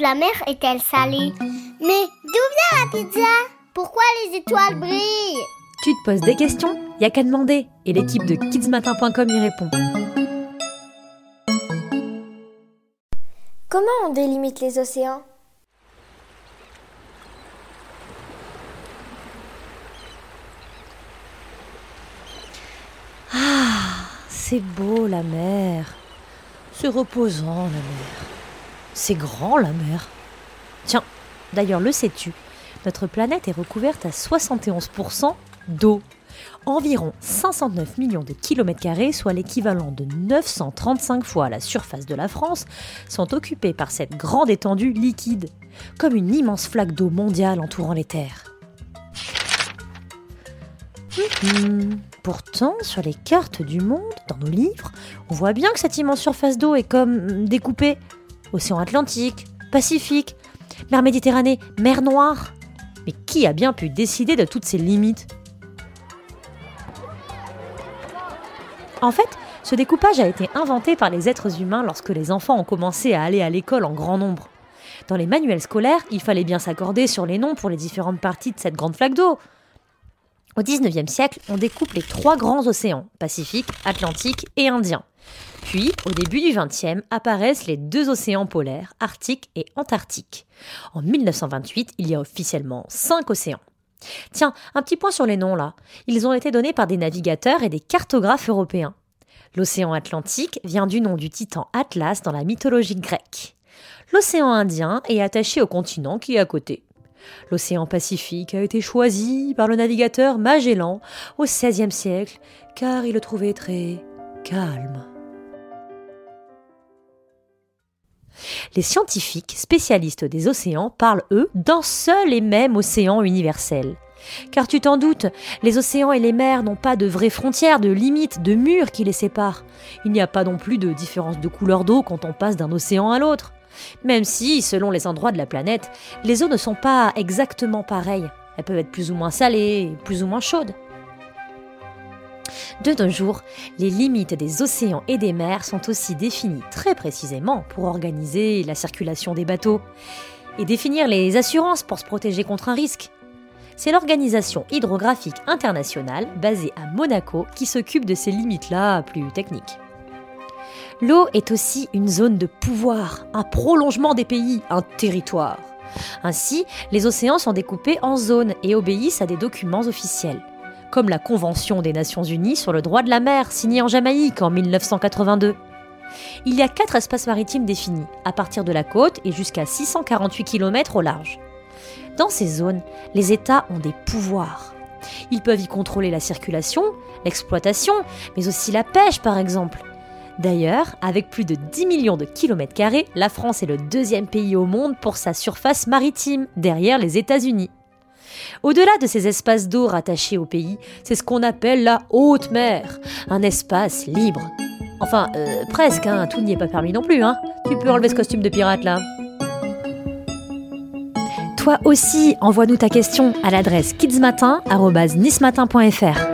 de la mer est-elle salée Mais d'où vient la pizza? Pourquoi les étoiles brillent? Tu te poses des questions? Y a qu'à demander et l'équipe de kidsmatin.com y répond. Comment on délimite les océans? Ah, c'est beau la mer. C'est reposant la mer. C'est grand la mer. Tiens, d'ailleurs, le sais-tu? Notre planète est recouverte à 71% d'eau. Environ 509 millions de kilomètres carrés, soit l'équivalent de 935 fois la surface de la France, sont occupés par cette grande étendue liquide, comme une immense flaque d'eau mondiale entourant les terres. Mhm. Pourtant, sur les cartes du monde, dans nos livres, on voit bien que cette immense surface d'eau est comme découpée. Océan Atlantique, Pacifique, mer Méditerranée, mer Noire. Mais qui a bien pu décider de toutes ces limites? En fait, ce découpage a été inventé par les êtres humains lorsque les enfants ont commencé à aller à l'école en grand nombre. Dans les manuels scolaires, il fallait bien s'accorder sur les noms pour les différentes parties de cette grande flaque d'eau. Au XIXe siècle, on découpe les trois grands océans, Pacifique, Atlantique et Indien. Puis, au début du XXe, apparaissent les deux océans polaires, Arctique et Antarctique. En 1928, il y a officiellement cinq océans. Tiens, un petit point sur les noms là. Ils ont été donnés par des navigateurs et des cartographes européens. L'océan Atlantique vient du nom du titan Atlas dans la mythologie grecque. L'océan Indien est attaché au continent qui est à côté. L'océan Pacifique a été choisi par le navigateur Magellan au XVIe siècle car il le trouvait très calme. Les scientifiques spécialistes des océans parlent, eux, d'un seul et même océan universel. Car tu t'en doutes, les océans et les mers n'ont pas de vraies frontières, de limites, de murs qui les séparent. Il n'y a pas non plus de différence de couleur d'eau quand on passe d'un océan à l'autre. Même si, selon les endroits de la planète, les eaux ne sont pas exactement pareilles. Elles peuvent être plus ou moins salées, plus ou moins chaudes. De nos jours, les limites des océans et des mers sont aussi définies très précisément pour organiser la circulation des bateaux et définir les assurances pour se protéger contre un risque. C'est l'Organisation hydrographique internationale, basée à Monaco, qui s'occupe de ces limites-là plus techniques. L'eau est aussi une zone de pouvoir, un prolongement des pays, un territoire. Ainsi, les océans sont découpés en zones et obéissent à des documents officiels comme la Convention des Nations Unies sur le droit de la mer, signée en Jamaïque en 1982. Il y a quatre espaces maritimes définis, à partir de la côte et jusqu'à 648 km au large. Dans ces zones, les États ont des pouvoirs. Ils peuvent y contrôler la circulation, l'exploitation, mais aussi la pêche par exemple. D'ailleurs, avec plus de 10 millions de kilomètres carrés, la France est le deuxième pays au monde pour sa surface maritime, derrière les États-Unis. Au-delà de ces espaces d'eau rattachés au pays, c'est ce qu'on appelle la haute mer, un espace libre. Enfin, euh, presque, hein, tout n'y est pas permis non plus. Hein. Tu peux enlever ce costume de pirate là. Toi aussi, envoie-nous ta question à l'adresse kidsmatin.nismatin.fr.